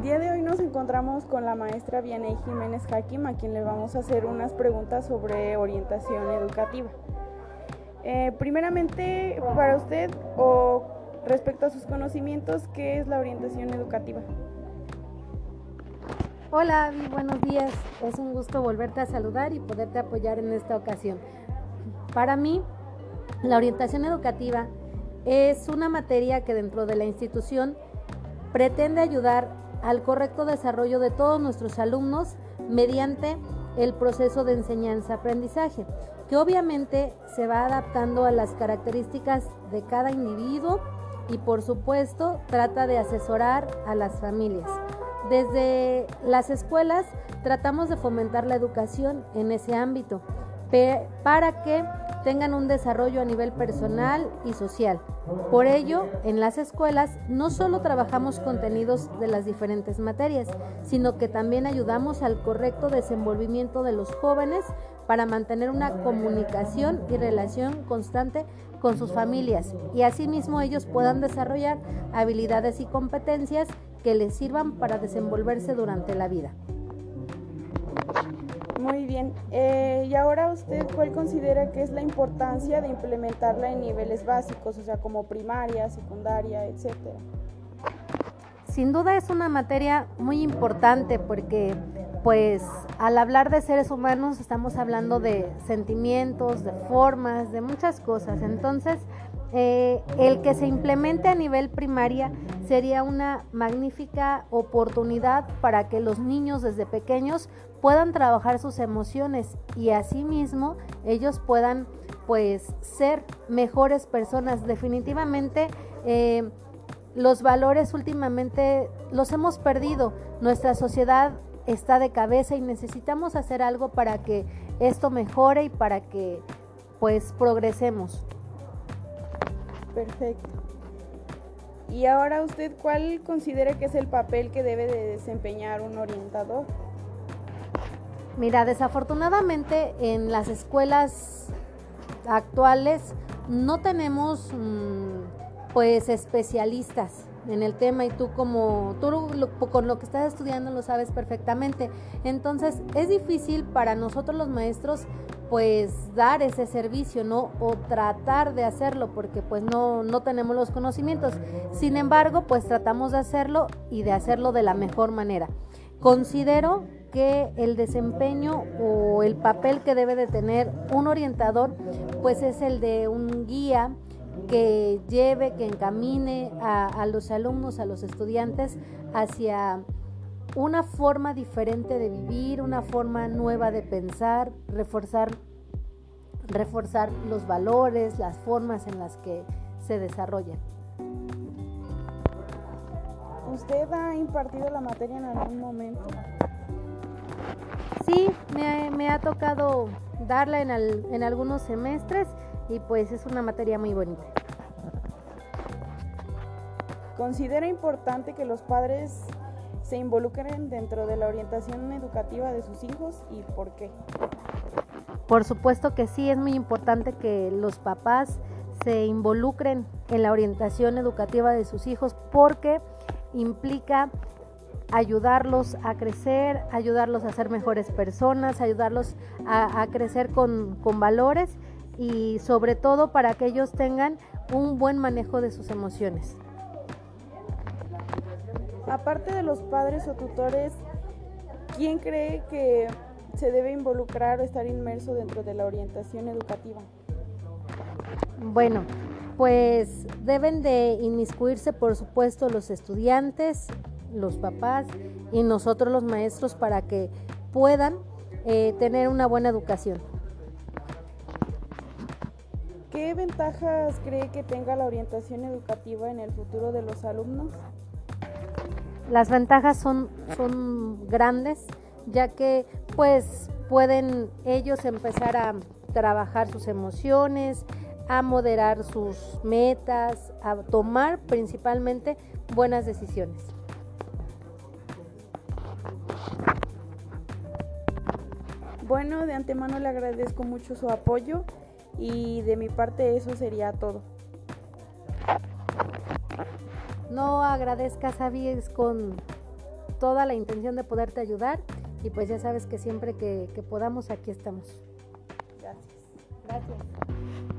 El día de hoy nos encontramos con la maestra Vianey Jiménez Hakim, a quien le vamos a hacer unas preguntas sobre orientación educativa. Eh, primeramente, para usted o respecto a sus conocimientos, ¿qué es la orientación educativa? Hola, buenos días. Es un gusto volverte a saludar y poderte apoyar en esta ocasión. Para mí, la orientación educativa es una materia que dentro de la institución pretende ayudar al correcto desarrollo de todos nuestros alumnos mediante el proceso de enseñanza-aprendizaje, que obviamente se va adaptando a las características de cada individuo y por supuesto trata de asesorar a las familias. Desde las escuelas tratamos de fomentar la educación en ese ámbito para que tengan un desarrollo a nivel personal y social. Por ello, en las escuelas no solo trabajamos contenidos de las diferentes materias, sino que también ayudamos al correcto desenvolvimiento de los jóvenes para mantener una comunicación y relación constante con sus familias y asimismo ellos puedan desarrollar habilidades y competencias que les sirvan para desenvolverse durante la vida. Muy bien. Eh, y ahora usted, ¿cuál considera que es la importancia de implementarla en niveles básicos, o sea, como primaria, secundaria, etcétera? Sin duda es una materia muy importante porque, pues, al hablar de seres humanos estamos hablando de sentimientos, de formas, de muchas cosas. Entonces, eh, el que se implemente a nivel primaria sería una magnífica oportunidad para que los niños desde pequeños puedan trabajar sus emociones y asimismo ellos puedan pues ser mejores personas. Definitivamente eh, los valores últimamente los hemos perdido. Nuestra sociedad está de cabeza y necesitamos hacer algo para que esto mejore y para que pues progresemos. Perfecto. Y ahora usted, ¿cuál considera que es el papel que debe de desempeñar un orientador? Mira, desafortunadamente en las escuelas actuales no tenemos mm, pues especialistas en el tema y tú como tú con lo que estás estudiando lo sabes perfectamente. Entonces es difícil para nosotros los maestros pues dar ese servicio, ¿no? O tratar de hacerlo porque pues no, no tenemos los conocimientos. Sin embargo, pues tratamos de hacerlo y de hacerlo de la mejor manera. Considero que el desempeño o el papel que debe de tener un orientador pues es el de un guía que lleve, que encamine a, a los alumnos, a los estudiantes hacia una forma diferente de vivir, una forma nueva de pensar, reforzar, reforzar los valores, las formas en las que se desarrollan. ¿Usted ha impartido la materia en algún momento? Sí, me, ha tocado darla en, en algunos semestres y pues es una materia muy bonita. ¿Considera importante que los padres se involucren dentro de la orientación educativa de sus hijos y por qué? Por supuesto que sí, es muy importante que los papás se involucren en la orientación educativa de sus hijos porque implica ayudarlos a crecer, ayudarlos a ser mejores personas, ayudarlos a, crecer con, valores y sobre todo para que ellos tengan un buen manejo de sus emociones. Aparte de los padres o tutores, ¿quién cree que se debe involucrar o estar inmerso dentro de la orientación educativa? Bueno, pues deben de inmiscuirse, por supuesto, los estudiantes, los papás y nosotros los maestros para que puedan eh, tener una buena educación. ¿Qué ventajas cree que tenga la orientación educativa en el futuro de los alumnos? Las ventajas son, son grandes, ya que pues pueden ellos empezar a trabajar sus emociones, a moderar sus metas, a tomar principalmente buenas decisiones. Bueno, de antemano le agradezco mucho su apoyo y de mi parte eso sería todo. No agradezcas a con, toda la intención de poderte ayudar y pues ya sabes que siempre que, que podamos aquí estamos. Gracias. Gracias.